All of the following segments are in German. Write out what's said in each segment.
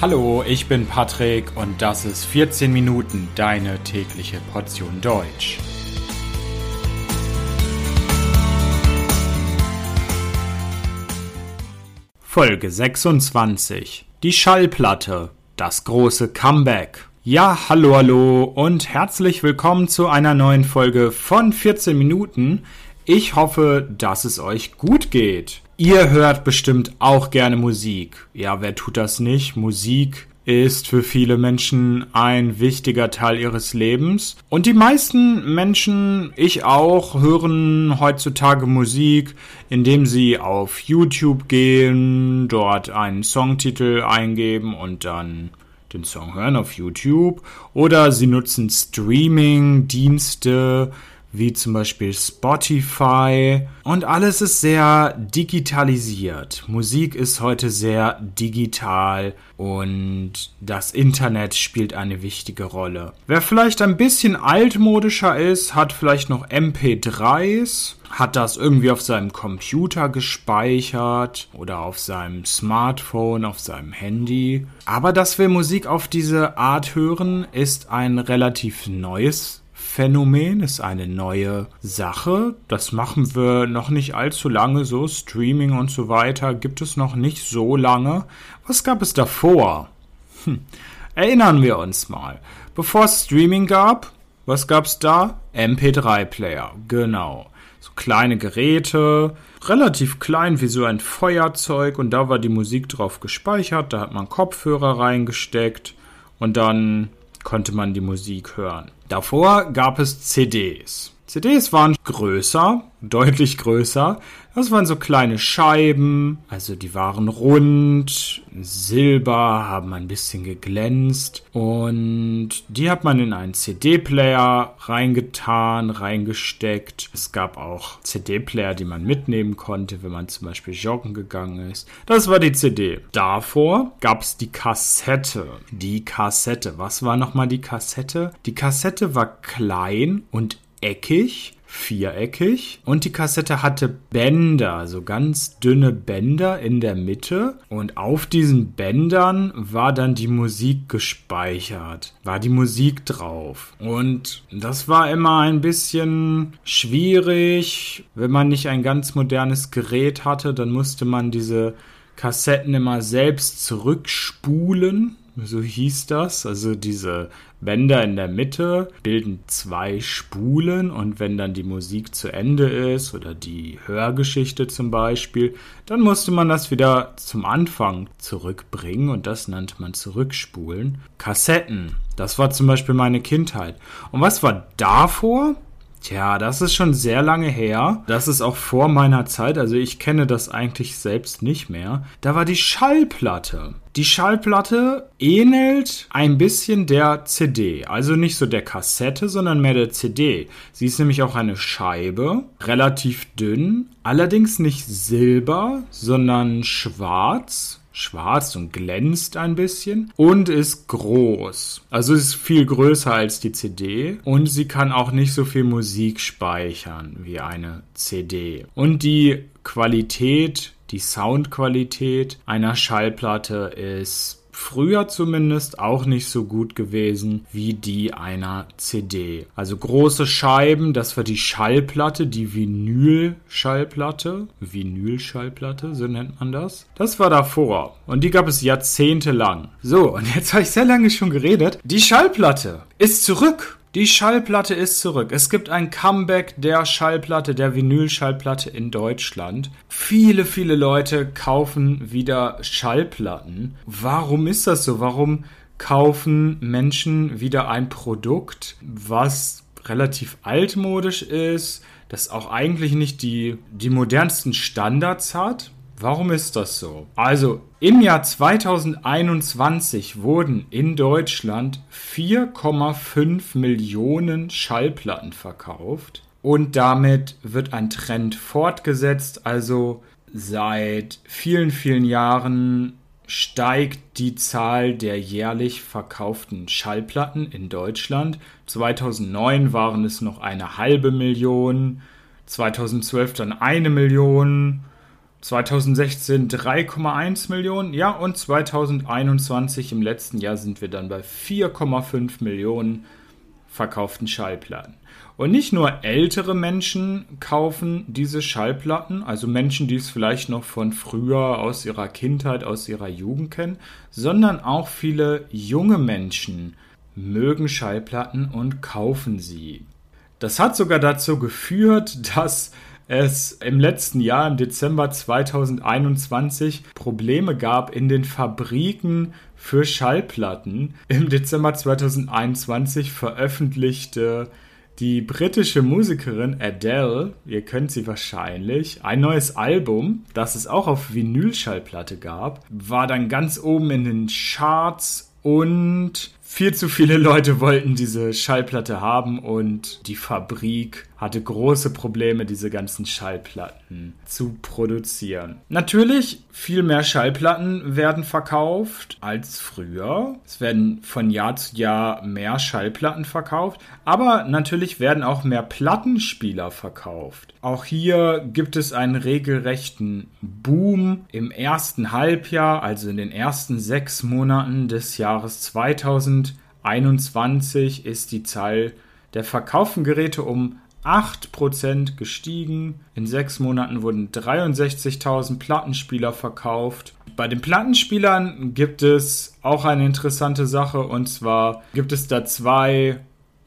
Hallo, ich bin Patrick und das ist 14 Minuten deine tägliche Portion Deutsch. Folge 26. Die Schallplatte. Das große Comeback. Ja, hallo, hallo und herzlich willkommen zu einer neuen Folge von 14 Minuten. Ich hoffe, dass es euch gut geht. Ihr hört bestimmt auch gerne Musik. Ja, wer tut das nicht? Musik ist für viele Menschen ein wichtiger Teil ihres Lebens. Und die meisten Menschen, ich auch, hören heutzutage Musik, indem sie auf YouTube gehen, dort einen Songtitel eingeben und dann den Song hören auf YouTube. Oder sie nutzen Streaming-Dienste wie zum Beispiel Spotify. Und alles ist sehr digitalisiert. Musik ist heute sehr digital und das Internet spielt eine wichtige Rolle. Wer vielleicht ein bisschen altmodischer ist, hat vielleicht noch MP3s, hat das irgendwie auf seinem Computer gespeichert oder auf seinem Smartphone, auf seinem Handy. Aber dass wir Musik auf diese Art hören, ist ein relativ neues Phänomen, ist eine neue Sache. Das machen wir noch nicht allzu lange so. Streaming und so weiter gibt es noch nicht so lange. Was gab es davor? Hm. Erinnern wir uns mal. Bevor es Streaming gab, was gab es da? MP3-Player, genau. So kleine Geräte, relativ klein wie so ein Feuerzeug und da war die Musik drauf gespeichert. Da hat man Kopfhörer reingesteckt und dann konnte man die Musik hören. Davor gab es CDs. CDs waren größer, deutlich größer. Das waren so kleine Scheiben, also die waren rund, silber, haben ein bisschen geglänzt und die hat man in einen CD-Player reingetan, reingesteckt. Es gab auch CD-Player, die man mitnehmen konnte, wenn man zum Beispiel joggen gegangen ist. Das war die CD. Davor gab es die Kassette. Die Kassette. Was war nochmal die Kassette? Die Kassette war klein und eckig, viereckig. Und die Kassette hatte Bänder, so ganz dünne Bänder in der Mitte. Und auf diesen Bändern war dann die Musik gespeichert, war die Musik drauf. Und das war immer ein bisschen schwierig, wenn man nicht ein ganz modernes Gerät hatte, dann musste man diese Kassetten immer selbst zurückspulen. So hieß das. Also diese Bänder in der Mitte bilden zwei Spulen und wenn dann die Musik zu Ende ist oder die Hörgeschichte zum Beispiel, dann musste man das wieder zum Anfang zurückbringen und das nannte man zurückspulen. Kassetten, das war zum Beispiel meine Kindheit. Und was war davor? Tja, das ist schon sehr lange her. Das ist auch vor meiner Zeit, also ich kenne das eigentlich selbst nicht mehr. Da war die Schallplatte. Die Schallplatte ähnelt ein bisschen der CD, also nicht so der Kassette, sondern mehr der CD. Sie ist nämlich auch eine Scheibe, relativ dünn, allerdings nicht silber, sondern schwarz schwarz und glänzt ein bisschen und ist groß. Also ist viel größer als die CD und sie kann auch nicht so viel Musik speichern wie eine CD. Und die Qualität, die Soundqualität einer Schallplatte ist früher zumindest auch nicht so gut gewesen wie die einer CD. Also große Scheiben, das war die Schallplatte, die Vinyl-Schallplatte. Vinyl-Schallplatte, so nennt man das. Das war davor. Und die gab es jahrzehntelang. So, und jetzt habe ich sehr lange schon geredet. Die Schallplatte ist zurück. Die Schallplatte ist zurück. Es gibt ein Comeback der Schallplatte, der Vinylschallplatte in Deutschland. Viele, viele Leute kaufen wieder Schallplatten. Warum ist das so? Warum kaufen Menschen wieder ein Produkt, was relativ altmodisch ist, das auch eigentlich nicht die, die modernsten Standards hat? Warum ist das so? Also im Jahr 2021 wurden in Deutschland 4,5 Millionen Schallplatten verkauft und damit wird ein Trend fortgesetzt. Also seit vielen, vielen Jahren steigt die Zahl der jährlich verkauften Schallplatten in Deutschland. 2009 waren es noch eine halbe Million, 2012 dann eine Million 2016 3,1 Millionen, ja, und 2021 im letzten Jahr sind wir dann bei 4,5 Millionen verkauften Schallplatten. Und nicht nur ältere Menschen kaufen diese Schallplatten, also Menschen, die es vielleicht noch von früher aus ihrer Kindheit, aus ihrer Jugend kennen, sondern auch viele junge Menschen mögen Schallplatten und kaufen sie. Das hat sogar dazu geführt, dass es im letzten Jahr, im Dezember 2021, Probleme gab in den Fabriken für Schallplatten. Im Dezember 2021 veröffentlichte die britische Musikerin Adele, ihr kennt sie wahrscheinlich, ein neues Album, das es auch auf Vinylschallplatte gab, war dann ganz oben in den Charts und viel zu viele Leute wollten diese Schallplatte haben und die Fabrik hatte große Probleme, diese ganzen Schallplatten zu produzieren. Natürlich, viel mehr Schallplatten werden verkauft als früher. Es werden von Jahr zu Jahr mehr Schallplatten verkauft, aber natürlich werden auch mehr Plattenspieler verkauft. Auch hier gibt es einen regelrechten Boom im ersten Halbjahr, also in den ersten sechs Monaten des Jahres 2021 ist die Zahl der verkauften Geräte um 8% gestiegen. In sechs Monaten wurden 63.000 Plattenspieler verkauft. Bei den Plattenspielern gibt es auch eine interessante Sache und zwar gibt es da zwei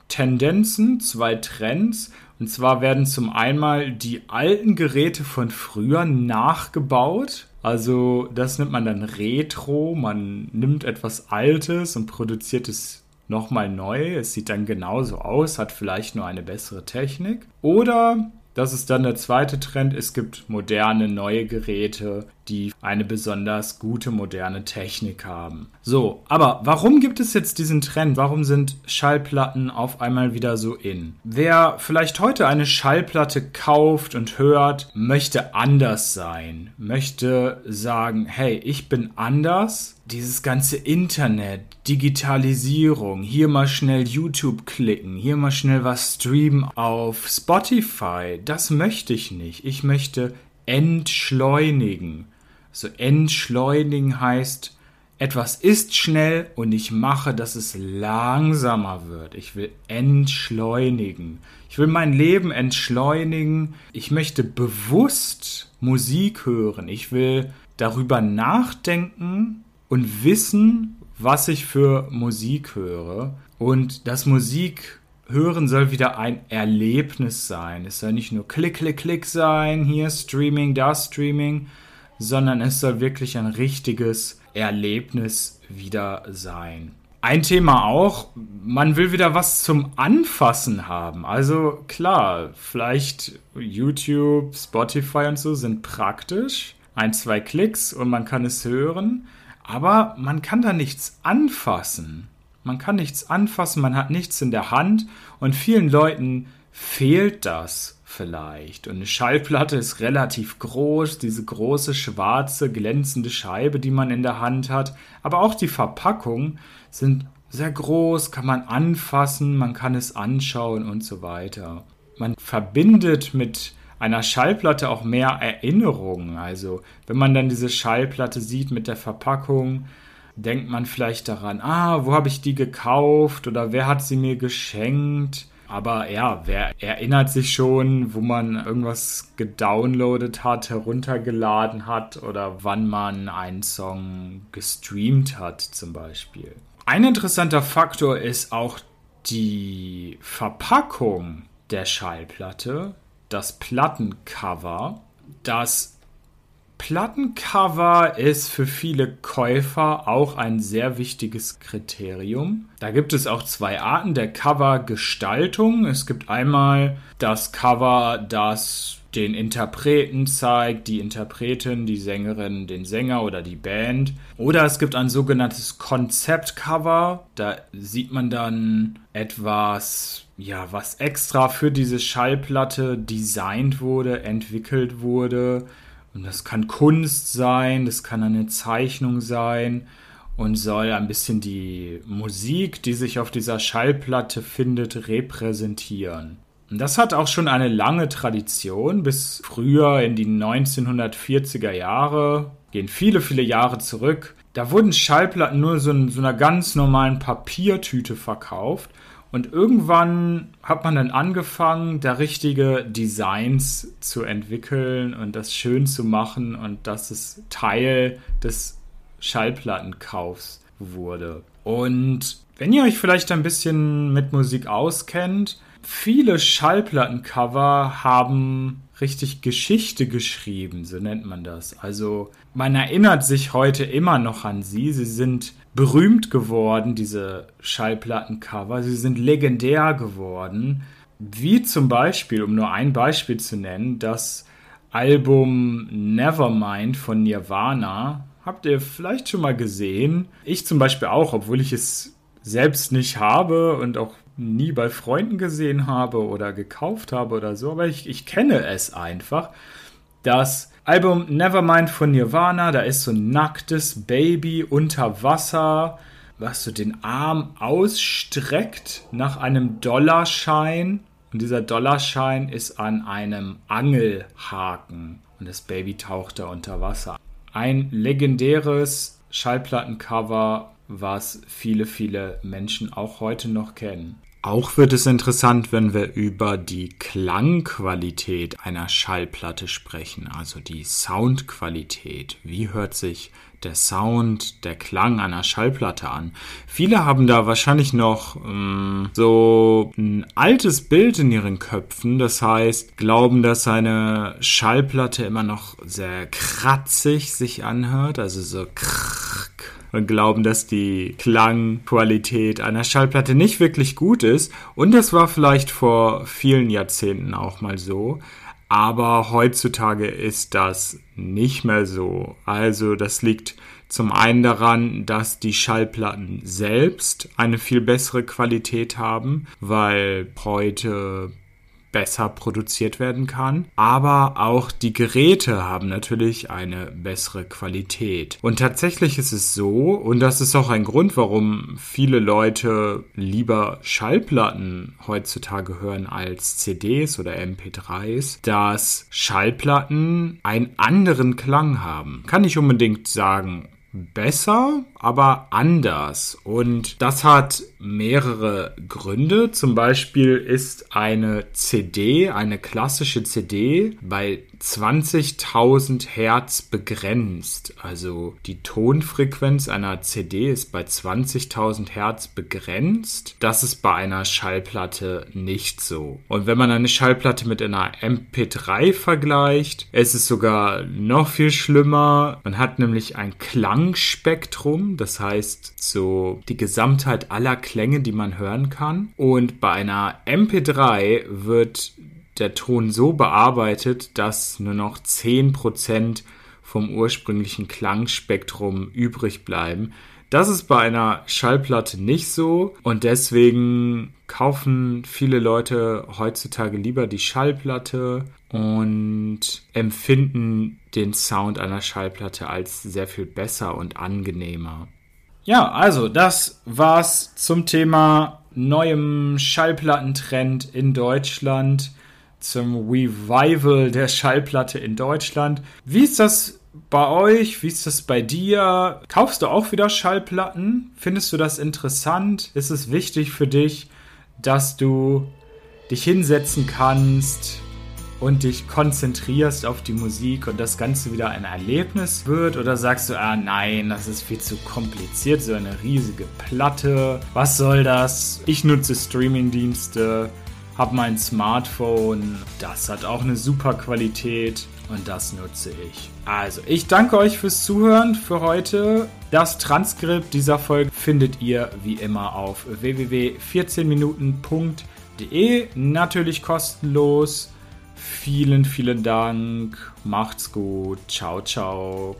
Tendenzen, zwei Trends. Und zwar werden zum einen die alten Geräte von früher nachgebaut. Also das nennt man dann Retro. Man nimmt etwas Altes und produziert es nochmal neu. Es sieht dann genauso aus, hat vielleicht nur eine bessere Technik. Oder das ist dann der zweite Trend. Es gibt moderne, neue Geräte, die eine besonders gute, moderne Technik haben. So, aber warum gibt es jetzt diesen Trend? Warum sind Schallplatten auf einmal wieder so in? Wer vielleicht heute eine Schallplatte kauft und hört, möchte anders sein, möchte sagen, hey, ich bin anders dieses ganze Internet, Digitalisierung, hier mal schnell YouTube klicken, hier mal schnell was streamen auf Spotify, das möchte ich nicht. Ich möchte entschleunigen. So entschleunigen heißt, etwas ist schnell und ich mache, dass es langsamer wird. Ich will entschleunigen. Ich will mein Leben entschleunigen. Ich möchte bewusst Musik hören. Ich will darüber nachdenken, und wissen, was ich für Musik höre. Und das Musik hören soll wieder ein Erlebnis sein. Es soll nicht nur Klick, Klick, Klick sein, hier Streaming, da Streaming, sondern es soll wirklich ein richtiges Erlebnis wieder sein. Ein Thema auch, man will wieder was zum Anfassen haben. Also klar, vielleicht YouTube, Spotify und so sind praktisch. Ein, zwei Klicks und man kann es hören. Aber man kann da nichts anfassen. Man kann nichts anfassen, man hat nichts in der Hand und vielen Leuten fehlt das vielleicht. Und eine Schallplatte ist relativ groß, diese große schwarze glänzende Scheibe, die man in der Hand hat. Aber auch die Verpackungen sind sehr groß, kann man anfassen, man kann es anschauen und so weiter. Man verbindet mit einer Schallplatte auch mehr Erinnerungen. Also wenn man dann diese Schallplatte sieht mit der Verpackung, denkt man vielleicht daran, ah, wo habe ich die gekauft oder wer hat sie mir geschenkt. Aber ja, wer erinnert sich schon, wo man irgendwas gedownloadet hat, heruntergeladen hat oder wann man einen Song gestreamt hat zum Beispiel. Ein interessanter Faktor ist auch die Verpackung der Schallplatte das Plattencover. Das Plattencover ist für viele Käufer auch ein sehr wichtiges Kriterium. Da gibt es auch zwei Arten der Covergestaltung. Es gibt einmal das Cover, das den Interpreten zeigt, die Interpretin, die Sängerin, den Sänger oder die Band. Oder es gibt ein sogenanntes Konzeptcover. Da sieht man dann etwas, ja, was extra für diese Schallplatte designt wurde, entwickelt wurde. Und das kann Kunst sein, das kann eine Zeichnung sein und soll ein bisschen die Musik, die sich auf dieser Schallplatte findet, repräsentieren. Das hat auch schon eine lange Tradition. Bis früher in die 1940er Jahre, gehen viele, viele Jahre zurück. Da wurden Schallplatten nur so in so einer ganz normalen Papiertüte verkauft. Und irgendwann hat man dann angefangen, da richtige Designs zu entwickeln und das schön zu machen und dass es Teil des Schallplattenkaufs wurde. Und wenn ihr euch vielleicht ein bisschen mit Musik auskennt, viele Schallplattencover haben richtig Geschichte geschrieben, so nennt man das. Also man erinnert sich heute immer noch an sie. Sie sind berühmt geworden, diese Schallplattencover. Sie sind legendär geworden. Wie zum Beispiel, um nur ein Beispiel zu nennen, das Album Nevermind von Nirvana. Habt ihr vielleicht schon mal gesehen? Ich zum Beispiel auch, obwohl ich es selbst nicht habe und auch nie bei Freunden gesehen habe oder gekauft habe oder so, aber ich, ich kenne es einfach. Das Album Nevermind von Nirvana, da ist so ein nacktes Baby unter Wasser, was so den Arm ausstreckt nach einem Dollarschein. Und dieser Dollarschein ist an einem Angelhaken. Und das Baby taucht da unter Wasser. Ein legendäres Schallplattencover was viele, viele Menschen auch heute noch kennen. Auch wird es interessant, wenn wir über die Klangqualität einer Schallplatte sprechen, also die Soundqualität. Wie hört sich der Sound, der Klang einer Schallplatte an? Viele haben da wahrscheinlich noch ähm, so ein altes Bild in ihren Köpfen, das heißt, glauben, dass eine Schallplatte immer noch sehr kratzig sich anhört, also so krrr und glauben, dass die Klangqualität einer Schallplatte nicht wirklich gut ist. Und das war vielleicht vor vielen Jahrzehnten auch mal so. Aber heutzutage ist das nicht mehr so. Also das liegt zum einen daran, dass die Schallplatten selbst eine viel bessere Qualität haben, weil heute besser produziert werden kann. Aber auch die Geräte haben natürlich eine bessere Qualität. Und tatsächlich ist es so, und das ist auch ein Grund, warum viele Leute lieber Schallplatten heutzutage hören als CDs oder MP3s, dass Schallplatten einen anderen Klang haben. Kann ich unbedingt sagen, besser, aber anders. Und das hat mehrere Gründe. Zum Beispiel ist eine CD, eine klassische CD, bei 20.000 Hertz begrenzt. Also die Tonfrequenz einer CD ist bei 20.000 Hertz begrenzt. Das ist bei einer Schallplatte nicht so. Und wenn man eine Schallplatte mit einer MP3 vergleicht, ist es sogar noch viel schlimmer. Man hat nämlich ein Klangspektrum, das heißt so die Gesamtheit aller Klänge, die man hören kann. Und bei einer MP3 wird der Ton so bearbeitet, dass nur noch 10% vom ursprünglichen Klangspektrum übrig bleiben. Das ist bei einer Schallplatte nicht so und deswegen kaufen viele Leute heutzutage lieber die Schallplatte und empfinden den Sound einer Schallplatte als sehr viel besser und angenehmer. Ja, also das war's zum Thema neuem Schallplattentrend in Deutschland zum Revival der Schallplatte in Deutschland. Wie ist das bei euch? Wie ist das bei dir? Kaufst du auch wieder Schallplatten? Findest du das interessant? Ist es wichtig für dich, dass du dich hinsetzen kannst und dich konzentrierst auf die Musik und das Ganze wieder ein Erlebnis wird? Oder sagst du, ah nein, das ist viel zu kompliziert, so eine riesige Platte. Was soll das? Ich nutze Streamingdienste habe mein Smartphone, das hat auch eine super Qualität und das nutze ich. Also, ich danke euch fürs Zuhören für heute. Das Transkript dieser Folge findet ihr wie immer auf www.14minuten.de, natürlich kostenlos. Vielen, vielen Dank. Macht's gut. Ciao, ciao.